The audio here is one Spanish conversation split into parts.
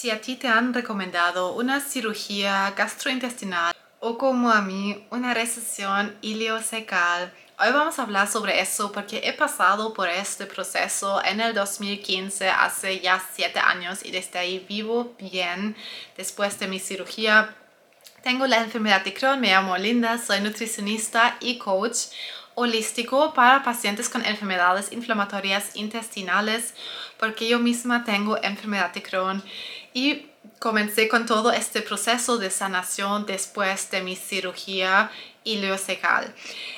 Si a ti te han recomendado una cirugía gastrointestinal o como a mí una recesión ileocecal, hoy vamos a hablar sobre eso porque he pasado por este proceso en el 2015, hace ya 7 años y desde ahí vivo bien después de mi cirugía. Tengo la enfermedad de Crohn, me llamo Linda, soy nutricionista y coach holístico para pacientes con enfermedades inflamatorias intestinales porque yo misma tengo enfermedad de Crohn. Y comencé con todo este proceso de sanación después de mi cirugía ileocecal.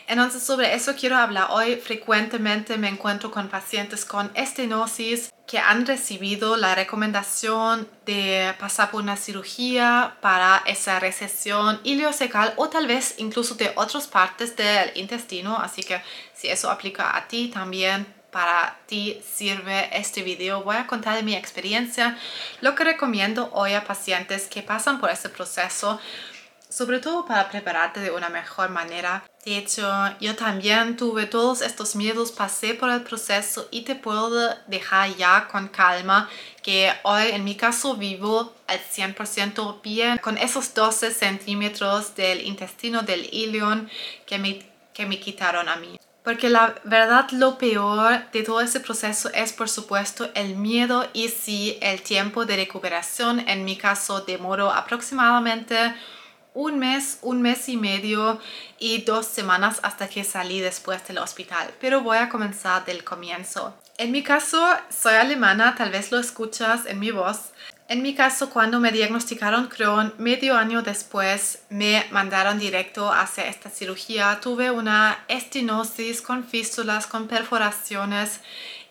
Entonces sobre eso quiero hablar hoy. Frecuentemente me encuentro con pacientes con estenosis que han recibido la recomendación de pasar por una cirugía para esa recesión ileocecal o tal vez incluso de otras partes del intestino. Así que si eso aplica a ti también para ti sirve este video. Voy a contar de mi experiencia, lo que recomiendo hoy a pacientes que pasan por este proceso, sobre todo para prepararte de una mejor manera. De hecho, yo también tuve todos estos miedos, pasé por el proceso y te puedo dejar ya con calma que hoy en mi caso vivo al 100% bien con esos 12 centímetros del intestino del ilion que me, que me quitaron a mí. Porque la verdad lo peor de todo ese proceso es por supuesto el miedo y sí el tiempo de recuperación. En mi caso demoró aproximadamente un mes, un mes y medio y dos semanas hasta que salí después del hospital. Pero voy a comenzar del comienzo. En mi caso soy alemana, tal vez lo escuchas en mi voz. En mi caso, cuando me diagnosticaron Crohn, medio año después me mandaron directo hacia esta cirugía. Tuve una estenosis con fístulas, con perforaciones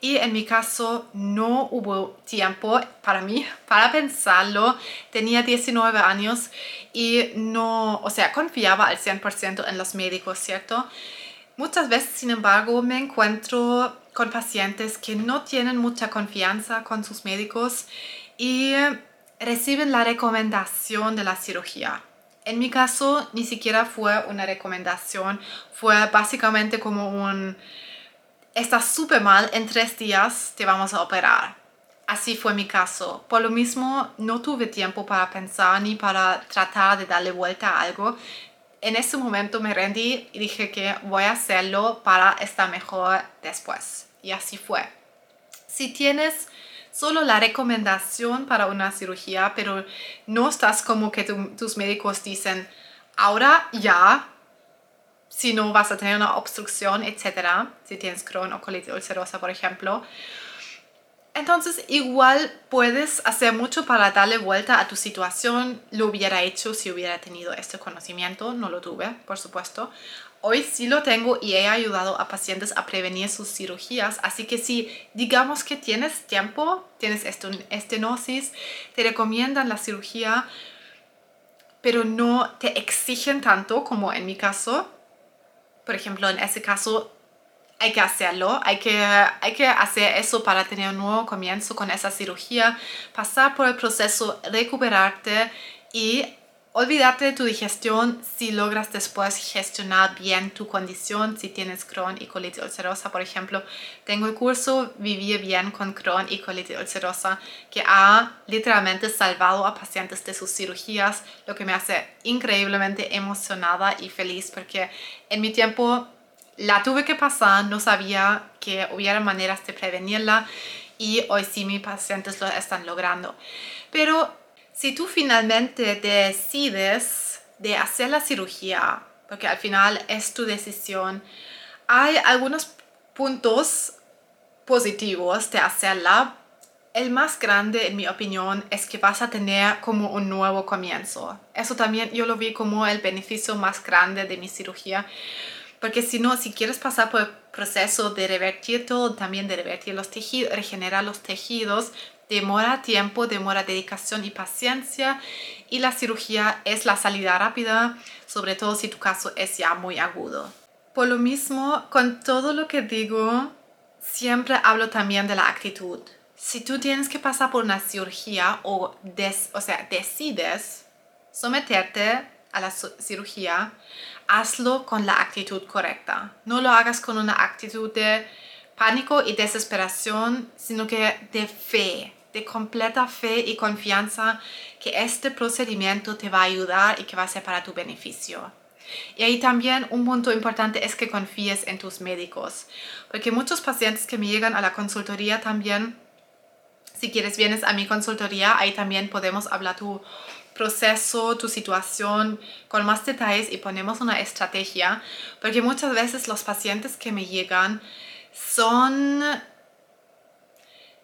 y en mi caso no hubo tiempo para mí para pensarlo. Tenía 19 años y no, o sea, confiaba al 100% en los médicos, ¿cierto? Muchas veces, sin embargo, me encuentro con pacientes que no tienen mucha confianza con sus médicos y reciben la recomendación de la cirugía. En mi caso ni siquiera fue una recomendación, fue básicamente como un, estás súper mal, en tres días te vamos a operar. Así fue mi caso. Por lo mismo, no tuve tiempo para pensar ni para tratar de darle vuelta a algo. En ese momento me rendí y dije que voy a hacerlo para estar mejor después. Y así fue. Si tienes solo la recomendación para una cirugía, pero no estás como que tus médicos dicen, ahora ya, si no vas a tener una obstrucción, etcétera, si tienes Crohn o colitis ulcerosa, por ejemplo. Entonces, igual puedes hacer mucho para darle vuelta a tu situación. Lo hubiera hecho si hubiera tenido este conocimiento, no lo tuve, por supuesto. Hoy sí lo tengo y he ayudado a pacientes a prevenir sus cirugías. Así que si digamos que tienes tiempo, tienes estenosis, te recomiendan la cirugía, pero no te exigen tanto como en mi caso. Por ejemplo, en ese caso hay que hacerlo, hay que, hay que hacer eso para tener un nuevo comienzo con esa cirugía, pasar por el proceso, recuperarte y Olvídate de tu digestión si logras después gestionar bien tu condición, si tienes Crohn y colitis ulcerosa, por ejemplo. Tengo el curso Vivir bien con Crohn y colitis ulcerosa que ha literalmente salvado a pacientes de sus cirugías, lo que me hace increíblemente emocionada y feliz porque en mi tiempo la tuve que pasar, no sabía que hubiera maneras de prevenirla y hoy sí mis pacientes lo están logrando. Pero si tú finalmente decides de hacer la cirugía, porque al final es tu decisión, hay algunos puntos positivos de hacerla. El más grande, en mi opinión, es que vas a tener como un nuevo comienzo. Eso también yo lo vi como el beneficio más grande de mi cirugía. Porque si no, si quieres pasar por el proceso de revertir todo, también de revertir los tejidos, regenerar los tejidos, demora tiempo, demora dedicación y paciencia y la cirugía es la salida rápida, sobre todo si tu caso es ya muy agudo. Por lo mismo, con todo lo que digo, siempre hablo también de la actitud. Si tú tienes que pasar por una cirugía o, o sea, decides someterte a la cirugía, hazlo con la actitud correcta. No lo hagas con una actitud de pánico y desesperación, sino que de fe, de completa fe y confianza que este procedimiento te va a ayudar y que va a ser para tu beneficio. Y ahí también un punto importante es que confíes en tus médicos, porque muchos pacientes que me llegan a la consultoría también, si quieres vienes a mi consultoría, ahí también podemos hablar tu proceso, tu situación con más detalles y ponemos una estrategia, porque muchas veces los pacientes que me llegan son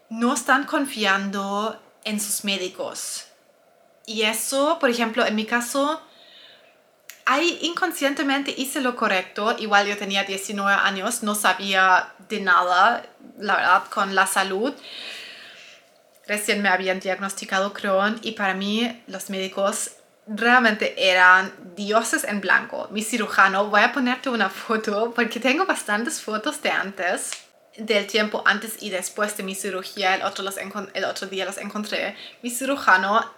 no están confiando en sus médicos. Y eso, por ejemplo, en mi caso, ahí inconscientemente hice lo correcto. Igual yo tenía 19 años, no sabía de nada, la verdad, con la salud. Recién me habían diagnosticado Crohn y para mí los médicos realmente eran dioses en blanco. Mi cirujano, voy a ponerte una foto porque tengo bastantes fotos de antes, del tiempo antes y después de mi cirugía. El otro, los el otro día los encontré. Mi cirujano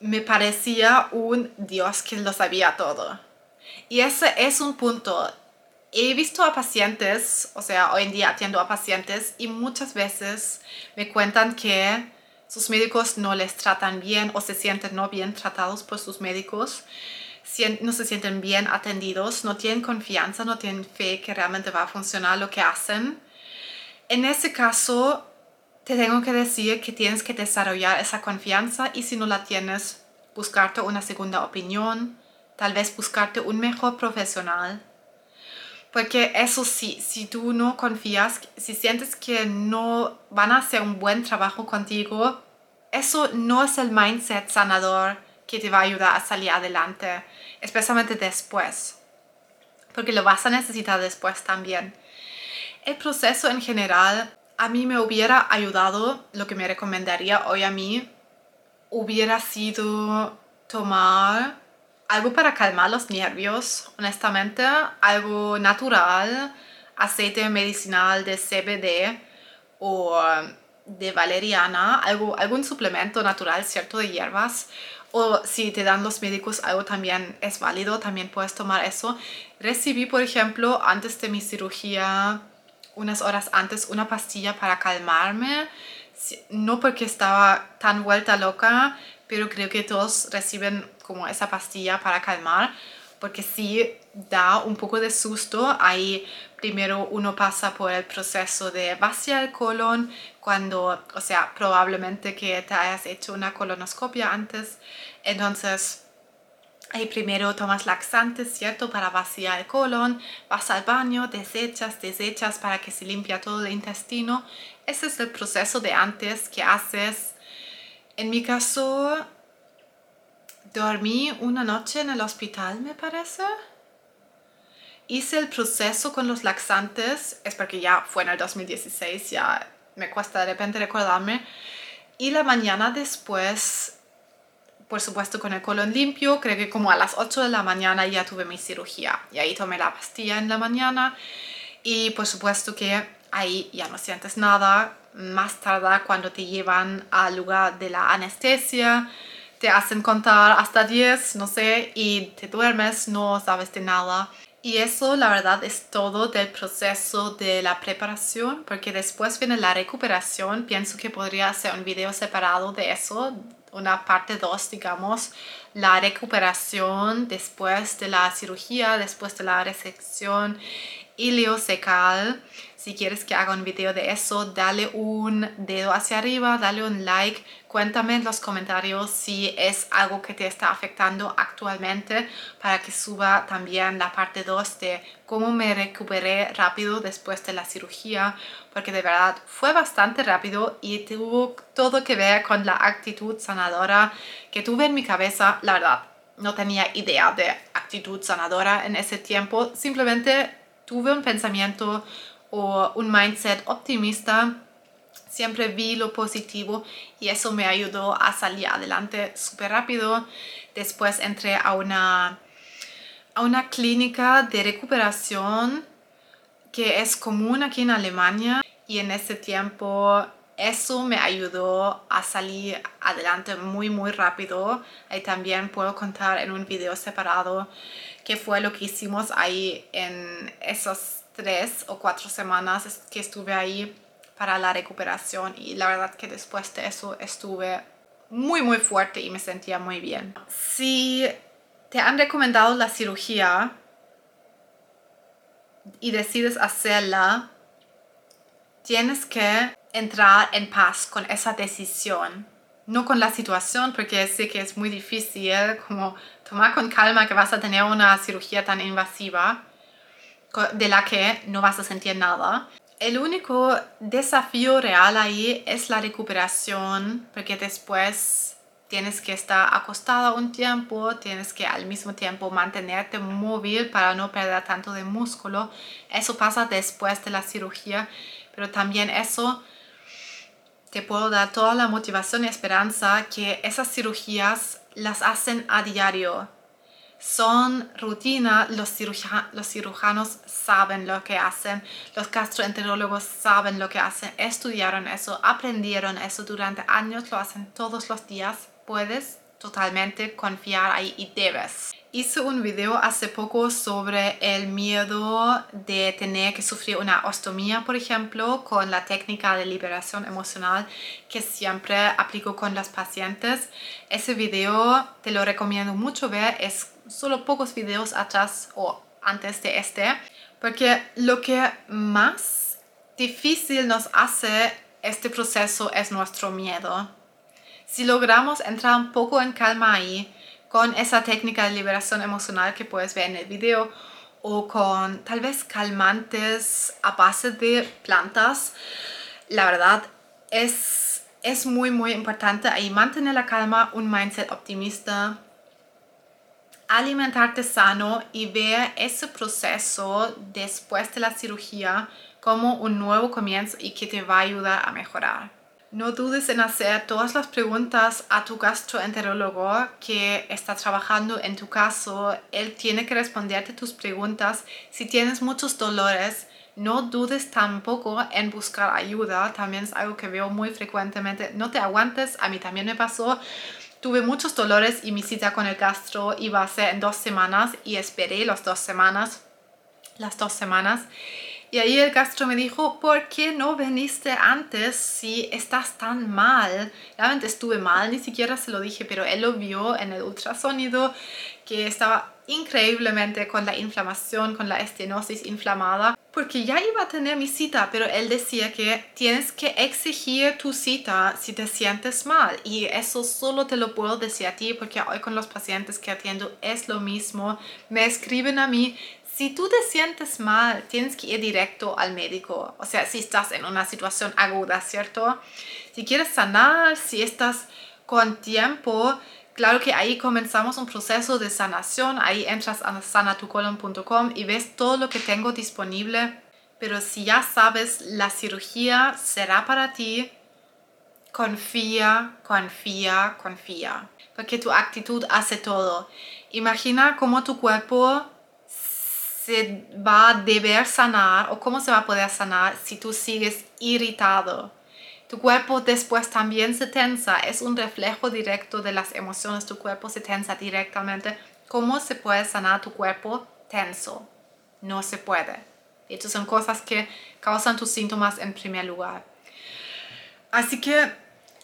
me parecía un dios que lo sabía todo. Y ese es un punto. He visto a pacientes, o sea, hoy en día atiendo a pacientes y muchas veces me cuentan que sus médicos no les tratan bien o se sienten no bien tratados por sus médicos, no se sienten bien atendidos, no tienen confianza, no tienen fe que realmente va a funcionar lo que hacen. En ese caso, te tengo que decir que tienes que desarrollar esa confianza y si no la tienes, buscarte una segunda opinión, tal vez buscarte un mejor profesional. Porque eso sí, si tú no confías, si sientes que no van a hacer un buen trabajo contigo, eso no es el mindset sanador que te va a ayudar a salir adelante, especialmente después. Porque lo vas a necesitar después también. El proceso en general a mí me hubiera ayudado, lo que me recomendaría hoy a mí, hubiera sido tomar algo para calmar los nervios, honestamente, algo natural, aceite medicinal de CBD o de valeriana, algo, algún suplemento natural, cierto, de hierbas. O si te dan los médicos algo también es válido, también puedes tomar eso. Recibí, por ejemplo, antes de mi cirugía unas horas antes una pastilla para calmarme, no porque estaba tan vuelta loca, pero creo que todos reciben como esa pastilla para calmar, porque sí da un poco de susto. Ahí primero uno pasa por el proceso de vaciar el colon, cuando, o sea, probablemente que te hayas hecho una colonoscopia antes, entonces Ahí primero tomas laxantes, ¿cierto? Para vaciar el colon, vas al baño, desechas, desechas para que se limpia todo el intestino. Ese es el proceso de antes que haces. En mi caso, dormí una noche en el hospital, me parece. Hice el proceso con los laxantes, es porque ya fue en el 2016, ya me cuesta de repente recordarme. Y la mañana después por supuesto con el colon limpio, creo que como a las 8 de la mañana ya tuve mi cirugía y ahí tomé la pastilla en la mañana y por supuesto que ahí ya no sientes nada. Más tarde cuando te llevan al lugar de la anestesia, te hacen contar hasta 10, no sé, y te duermes, no sabes de nada. Y eso la verdad es todo del proceso de la preparación, porque después viene la recuperación. Pienso que podría hacer un video separado de eso, una parte 2, digamos, la recuperación después de la cirugía, después de la resección iliocecal. Si quieres que haga un video de eso, dale un dedo hacia arriba, dale un like, cuéntame en los comentarios si es algo que te está afectando actualmente para que suba también la parte 2 de cómo me recuperé rápido después de la cirugía, porque de verdad fue bastante rápido y tuvo todo que ver con la actitud sanadora que tuve en mi cabeza, la verdad. No tenía idea de actitud sanadora en ese tiempo, simplemente tuve un pensamiento o un mindset optimista, siempre vi lo positivo y eso me ayudó a salir adelante súper rápido. Después entré a una, a una clínica de recuperación que es común aquí en Alemania y en ese tiempo eso me ayudó a salir adelante muy muy rápido y también puedo contar en un video separado qué fue lo que hicimos ahí en esos tres o cuatro semanas que estuve ahí para la recuperación y la verdad que después de eso estuve muy muy fuerte y me sentía muy bien. Si te han recomendado la cirugía y decides hacerla, tienes que entrar en paz con esa decisión, no con la situación, porque sé que es muy difícil, como tomar con calma que vas a tener una cirugía tan invasiva de la que no vas a sentir nada. El único desafío real ahí es la recuperación, porque después tienes que estar acostada un tiempo, tienes que al mismo tiempo mantenerte móvil para no perder tanto de músculo. Eso pasa después de la cirugía, pero también eso te puedo dar toda la motivación y esperanza que esas cirugías las hacen a diario. Son rutina, los, los cirujanos saben lo que hacen, los gastroenterólogos saben lo que hacen, estudiaron eso, aprendieron eso durante años, lo hacen todos los días, puedes totalmente confiar ahí y debes. Hice un video hace poco sobre el miedo de tener que sufrir una ostomía, por ejemplo, con la técnica de liberación emocional que siempre aplico con los pacientes. Ese video te lo recomiendo mucho ver, es solo pocos videos atrás o antes de este, porque lo que más difícil nos hace este proceso es nuestro miedo. Si logramos entrar un poco en calma ahí, con esa técnica de liberación emocional que puedes ver en el video o con tal vez calmantes a base de plantas. La verdad es, es muy muy importante ahí mantener la calma, un mindset optimista, alimentarte sano y ver ese proceso después de la cirugía como un nuevo comienzo y que te va a ayudar a mejorar. No dudes en hacer todas las preguntas a tu gastroenterólogo que está trabajando en tu caso. Él tiene que responderte tus preguntas. Si tienes muchos dolores, no dudes tampoco en buscar ayuda. También es algo que veo muy frecuentemente. No te aguantes, a mí también me pasó. Tuve muchos dolores y mi cita con el gastro iba a ser en dos semanas y esperé las dos semanas. Las dos semanas y ahí el gastro me dijo, ¿por qué no viniste antes si estás tan mal? Realmente estuve mal, ni siquiera se lo dije, pero él lo vio en el ultrasonido que estaba increíblemente con la inflamación, con la estenosis inflamada, porque ya iba a tener mi cita, pero él decía que tienes que exigir tu cita si te sientes mal. Y eso solo te lo puedo decir a ti, porque hoy con los pacientes que atiendo es lo mismo. Me escriben a mí, si tú te sientes mal, tienes que ir directo al médico. O sea, si estás en una situación aguda, ¿cierto? Si quieres sanar, si estás con tiempo, claro que ahí comenzamos un proceso de sanación. Ahí entras a sanatucolon.com y ves todo lo que tengo disponible. Pero si ya sabes, la cirugía será para ti, confía, confía, confía. Porque tu actitud hace todo. Imagina cómo tu cuerpo se va a deber sanar o cómo se va a poder sanar si tú sigues irritado. Tu cuerpo después también se tensa, es un reflejo directo de las emociones, tu cuerpo se tensa directamente. ¿Cómo se puede sanar tu cuerpo tenso? No se puede. Estas son cosas que causan tus síntomas en primer lugar. Así que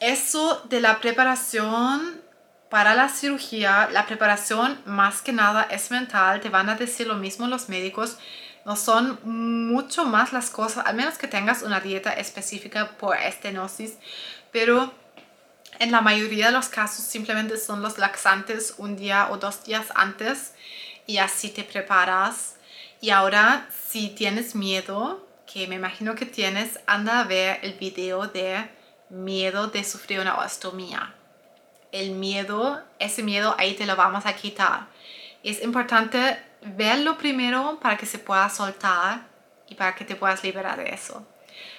eso de la preparación para la cirugía, la preparación más que nada es mental, te van a decir lo mismo los médicos, no son mucho más las cosas, al menos que tengas una dieta específica por estenosis, pero en la mayoría de los casos simplemente son los laxantes un día o dos días antes y así te preparas. Y ahora, si tienes miedo, que me imagino que tienes, anda a ver el video de miedo de sufrir una ostomía el miedo, ese miedo ahí te lo vamos a quitar. Es importante verlo primero para que se pueda soltar y para que te puedas liberar de eso.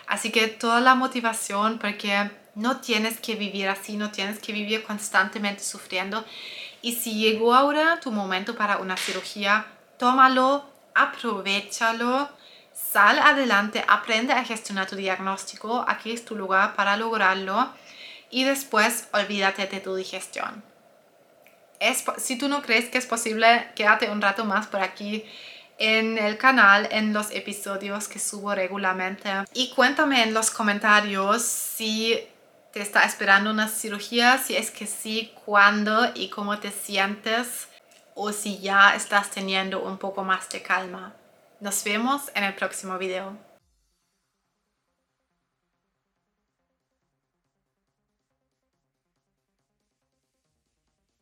Así que toda la motivación, porque no tienes que vivir así, no tienes que vivir constantemente sufriendo. Y si llegó ahora tu momento para una cirugía, tómalo, aprovechalo, sal adelante, aprende a gestionar tu diagnóstico. Aquí es tu lugar para lograrlo y después olvídate de tu digestión. Es, si tú no crees que es posible, quédate un rato más por aquí en el canal en los episodios que subo regularmente. Y cuéntame en los comentarios si te está esperando una cirugía, si es que sí, cuándo y cómo te sientes o si ya estás teniendo un poco más de calma. Nos vemos en el próximo video.